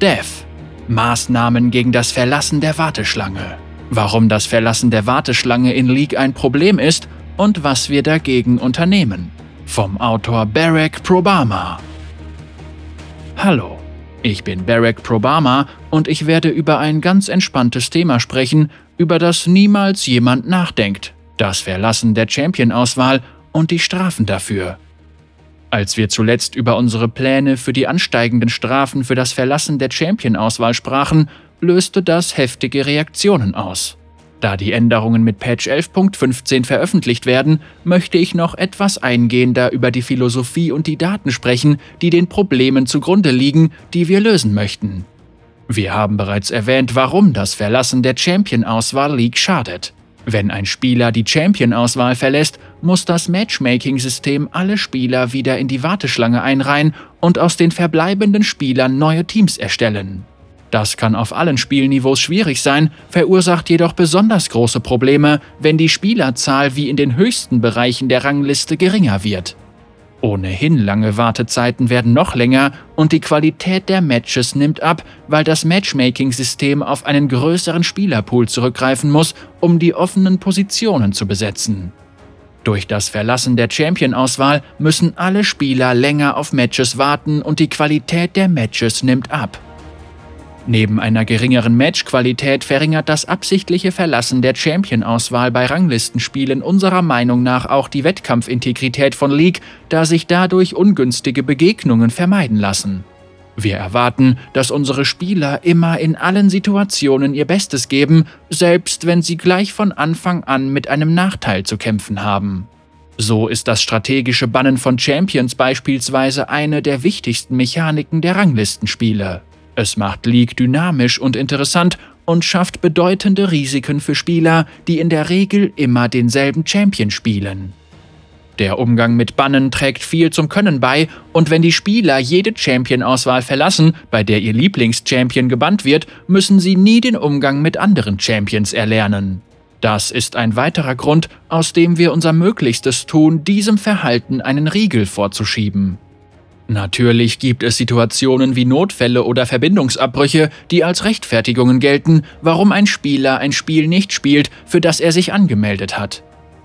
Dev. Maßnahmen gegen das Verlassen der Warteschlange. Warum das Verlassen der Warteschlange in League ein Problem ist und was wir dagegen unternehmen. Vom Autor Barack Probama. Hallo, ich bin Barack Probama und ich werde über ein ganz entspanntes Thema sprechen, über das niemals jemand nachdenkt. Das Verlassen der Champion-Auswahl und die Strafen dafür. Als wir zuletzt über unsere Pläne für die ansteigenden Strafen für das Verlassen der Champion-Auswahl sprachen, löste das heftige Reaktionen aus. Da die Änderungen mit Patch 11.15 veröffentlicht werden, möchte ich noch etwas eingehender über die Philosophie und die Daten sprechen, die den Problemen zugrunde liegen, die wir lösen möchten. Wir haben bereits erwähnt, warum das Verlassen der Champion-Auswahl League schadet. Wenn ein Spieler die Champion-Auswahl verlässt, muss das Matchmaking-System alle Spieler wieder in die Warteschlange einreihen und aus den verbleibenden Spielern neue Teams erstellen. Das kann auf allen Spielniveaus schwierig sein, verursacht jedoch besonders große Probleme, wenn die Spielerzahl wie in den höchsten Bereichen der Rangliste geringer wird. Ohnehin lange Wartezeiten werden noch länger und die Qualität der Matches nimmt ab, weil das Matchmaking-System auf einen größeren Spielerpool zurückgreifen muss, um die offenen Positionen zu besetzen. Durch das Verlassen der Champion-Auswahl müssen alle Spieler länger auf Matches warten und die Qualität der Matches nimmt ab. Neben einer geringeren Matchqualität verringert das absichtliche Verlassen der Champion-Auswahl bei Ranglistenspielen unserer Meinung nach auch die Wettkampfintegrität von League, da sich dadurch ungünstige Begegnungen vermeiden lassen. Wir erwarten, dass unsere Spieler immer in allen Situationen ihr Bestes geben, selbst wenn sie gleich von Anfang an mit einem Nachteil zu kämpfen haben. So ist das strategische Bannen von Champions beispielsweise eine der wichtigsten Mechaniken der Ranglistenspiele. Es macht League dynamisch und interessant und schafft bedeutende Risiken für Spieler, die in der Regel immer denselben Champion spielen. Der Umgang mit Bannen trägt viel zum Können bei, und wenn die Spieler jede Champion-Auswahl verlassen, bei der ihr Lieblings-Champion gebannt wird, müssen sie nie den Umgang mit anderen Champions erlernen. Das ist ein weiterer Grund, aus dem wir unser Möglichstes tun, diesem Verhalten einen Riegel vorzuschieben. Natürlich gibt es Situationen wie Notfälle oder Verbindungsabbrüche, die als Rechtfertigungen gelten, warum ein Spieler ein Spiel nicht spielt, für das er sich angemeldet hat.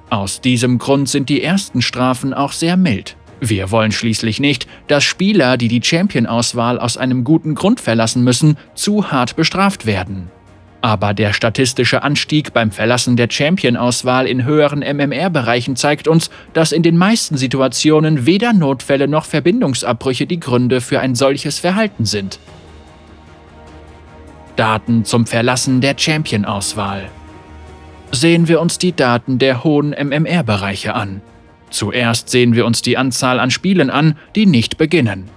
Aus diesem Grund sind die ersten Strafen auch sehr mild. Wir wollen schließlich nicht, dass Spieler, die die Champion-Auswahl aus einem guten Grund verlassen müssen, zu hart bestraft werden. Aber der statistische Anstieg beim Verlassen der Champion-Auswahl in höheren MMR-Bereichen zeigt uns, dass in den meisten Situationen weder Notfälle noch Verbindungsabbrüche die Gründe für ein solches Verhalten sind. Daten zum Verlassen der Champion-Auswahl. Sehen wir uns die Daten der hohen MMR-Bereiche an. Zuerst sehen wir uns die Anzahl an Spielen an, die nicht beginnen.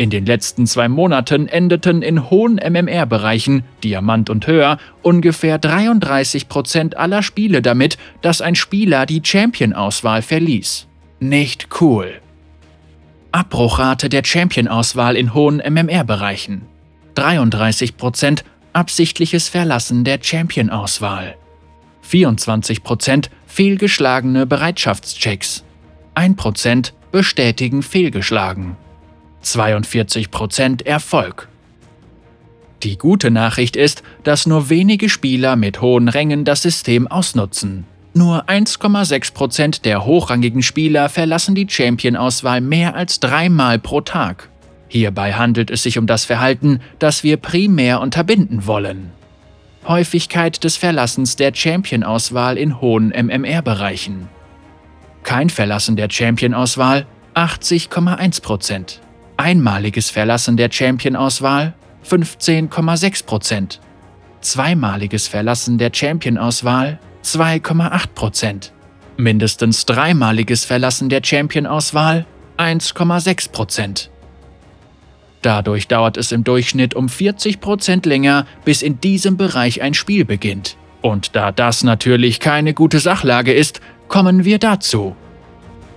In den letzten zwei Monaten endeten in hohen MMR-Bereichen, Diamant und höher, ungefähr 33 Prozent aller Spiele damit, dass ein Spieler die Champion-Auswahl verließ. Nicht cool. Abbruchrate der Champion-Auswahl in hohen MMR-Bereichen. 33 Prozent absichtliches Verlassen der Champion-Auswahl. 24 Prozent fehlgeschlagene Bereitschaftschecks. 1 Prozent bestätigen fehlgeschlagen. 42% Erfolg. Die gute Nachricht ist, dass nur wenige Spieler mit hohen Rängen das System ausnutzen. Nur 1,6% der hochrangigen Spieler verlassen die Champion-Auswahl mehr als dreimal pro Tag. Hierbei handelt es sich um das Verhalten, das wir primär unterbinden wollen. Häufigkeit des Verlassens der Champion-Auswahl in hohen MMR-Bereichen. Kein Verlassen der Champion-Auswahl 80,1% einmaliges Verlassen der Champion-Auswahl 15,6% Zweimaliges Verlassen der Champion-Auswahl 2,8% Mindestens dreimaliges Verlassen der Champion-Auswahl 1,6% Dadurch dauert es im Durchschnitt um 40% länger, bis in diesem Bereich ein Spiel beginnt. Und da das natürlich keine gute Sachlage ist, kommen wir dazu.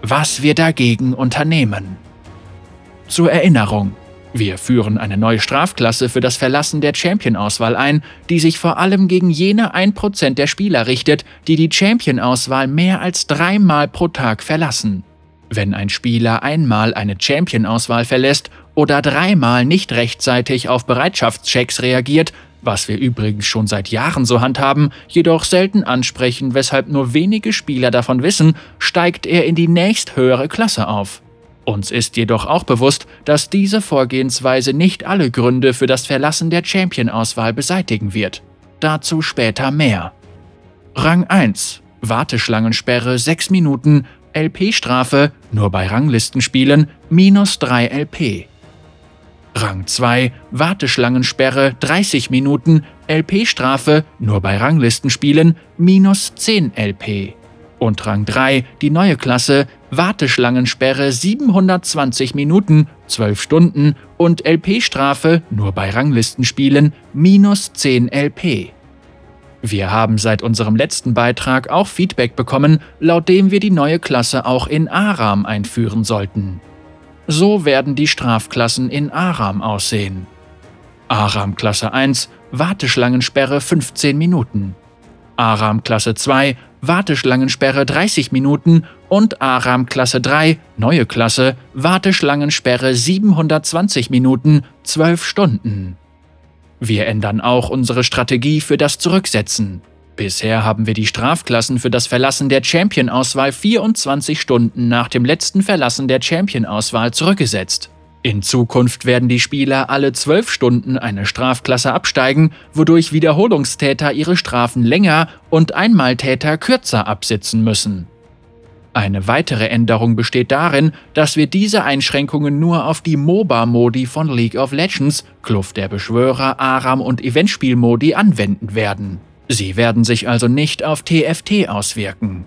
Was wir dagegen unternehmen. Zur Erinnerung. Wir führen eine neue Strafklasse für das Verlassen der Champion-Auswahl ein, die sich vor allem gegen jene 1% der Spieler richtet, die die Champion-Auswahl mehr als dreimal pro Tag verlassen. Wenn ein Spieler einmal eine Champion-Auswahl verlässt oder dreimal nicht rechtzeitig auf Bereitschaftschecks reagiert, was wir übrigens schon seit Jahren so handhaben, jedoch selten ansprechen, weshalb nur wenige Spieler davon wissen, steigt er in die nächsthöhere Klasse auf. Uns ist jedoch auch bewusst, dass diese Vorgehensweise nicht alle Gründe für das Verlassen der Champion-Auswahl beseitigen wird. Dazu später mehr. Rang 1 Warteschlangensperre 6 Minuten, LP-Strafe nur bei Ranglistenspielen minus 3 LP. Rang 2 Warteschlangensperre 30 Minuten, LP-Strafe nur bei Ranglistenspielen minus 10 LP. Und Rang 3 die neue Klasse Warteschlangensperre 720 Minuten, 12 Stunden und LP-Strafe nur bei Ranglistenspielen minus 10 LP. Wir haben seit unserem letzten Beitrag auch Feedback bekommen, laut dem wir die neue Klasse auch in Aram einführen sollten. So werden die Strafklassen in Aram aussehen. Aram Klasse 1 Warteschlangensperre 15 Minuten. Aram Klasse 2 Warteschlangensperre 30 Minuten und Aram Klasse 3 neue Klasse Warteschlangensperre 720 Minuten 12 Stunden. Wir ändern auch unsere Strategie für das Zurücksetzen. Bisher haben wir die Strafklassen für das Verlassen der Champion-Auswahl 24 Stunden nach dem letzten Verlassen der Champion-Auswahl zurückgesetzt. In Zukunft werden die Spieler alle 12 Stunden eine Strafklasse absteigen, wodurch Wiederholungstäter ihre Strafen länger und Einmaltäter kürzer absitzen müssen. Eine weitere Änderung besteht darin, dass wir diese Einschränkungen nur auf die MOBA-Modi von League of Legends, Kluft der Beschwörer, Aram und Eventspiel-Modi anwenden werden. Sie werden sich also nicht auf TFT auswirken.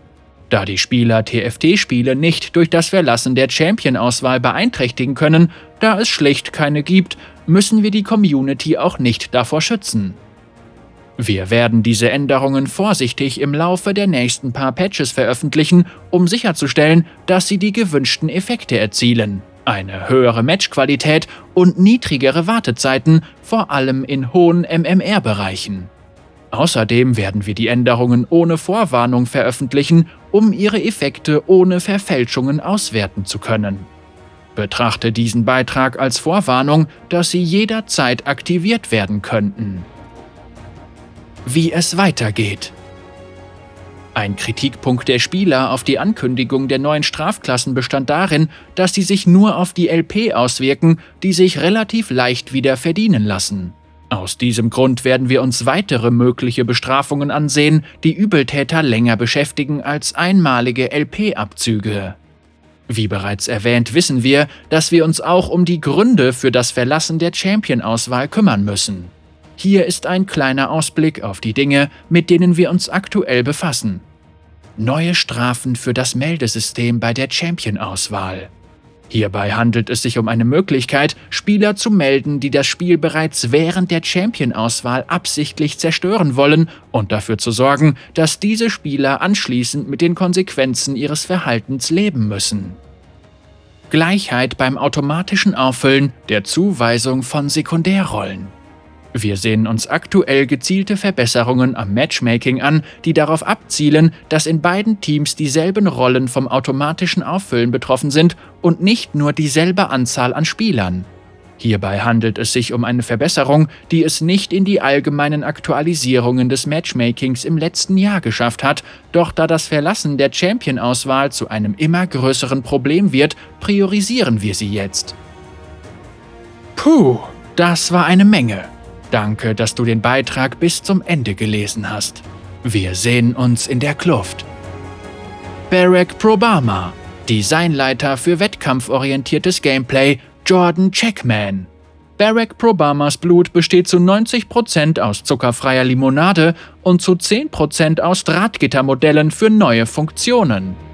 Da die Spieler TFT-Spiele nicht durch das Verlassen der Champion-Auswahl beeinträchtigen können, da es schlicht keine gibt, müssen wir die Community auch nicht davor schützen. Wir werden diese Änderungen vorsichtig im Laufe der nächsten paar Patches veröffentlichen, um sicherzustellen, dass sie die gewünschten Effekte erzielen. Eine höhere Matchqualität und niedrigere Wartezeiten, vor allem in hohen MMR-Bereichen. Außerdem werden wir die Änderungen ohne Vorwarnung veröffentlichen, um ihre Effekte ohne Verfälschungen auswerten zu können. Betrachte diesen Beitrag als Vorwarnung, dass sie jederzeit aktiviert werden könnten wie es weitergeht. Ein Kritikpunkt der Spieler auf die Ankündigung der neuen Strafklassen bestand darin, dass sie sich nur auf die LP auswirken, die sich relativ leicht wieder verdienen lassen. Aus diesem Grund werden wir uns weitere mögliche Bestrafungen ansehen, die Übeltäter länger beschäftigen als einmalige LP-Abzüge. Wie bereits erwähnt, wissen wir, dass wir uns auch um die Gründe für das Verlassen der Champion-Auswahl kümmern müssen. Hier ist ein kleiner Ausblick auf die Dinge, mit denen wir uns aktuell befassen. Neue Strafen für das Meldesystem bei der Champion-Auswahl. Hierbei handelt es sich um eine Möglichkeit, Spieler zu melden, die das Spiel bereits während der Champion-Auswahl absichtlich zerstören wollen und dafür zu sorgen, dass diese Spieler anschließend mit den Konsequenzen ihres Verhaltens leben müssen. Gleichheit beim automatischen Auffüllen der Zuweisung von Sekundärrollen. Wir sehen uns aktuell gezielte Verbesserungen am Matchmaking an, die darauf abzielen, dass in beiden Teams dieselben Rollen vom automatischen Auffüllen betroffen sind und nicht nur dieselbe Anzahl an Spielern. Hierbei handelt es sich um eine Verbesserung, die es nicht in die allgemeinen Aktualisierungen des Matchmakings im letzten Jahr geschafft hat, doch da das Verlassen der Champion-Auswahl zu einem immer größeren Problem wird, priorisieren wir sie jetzt. Puh, das war eine Menge. Danke, dass du den Beitrag bis zum Ende gelesen hast. Wir sehen uns in der Kluft. Barack Probama, Designleiter für wettkampforientiertes Gameplay, Jordan Checkman. Barack Probamas Blut besteht zu 90% aus zuckerfreier Limonade und zu 10% aus Drahtgittermodellen für neue Funktionen.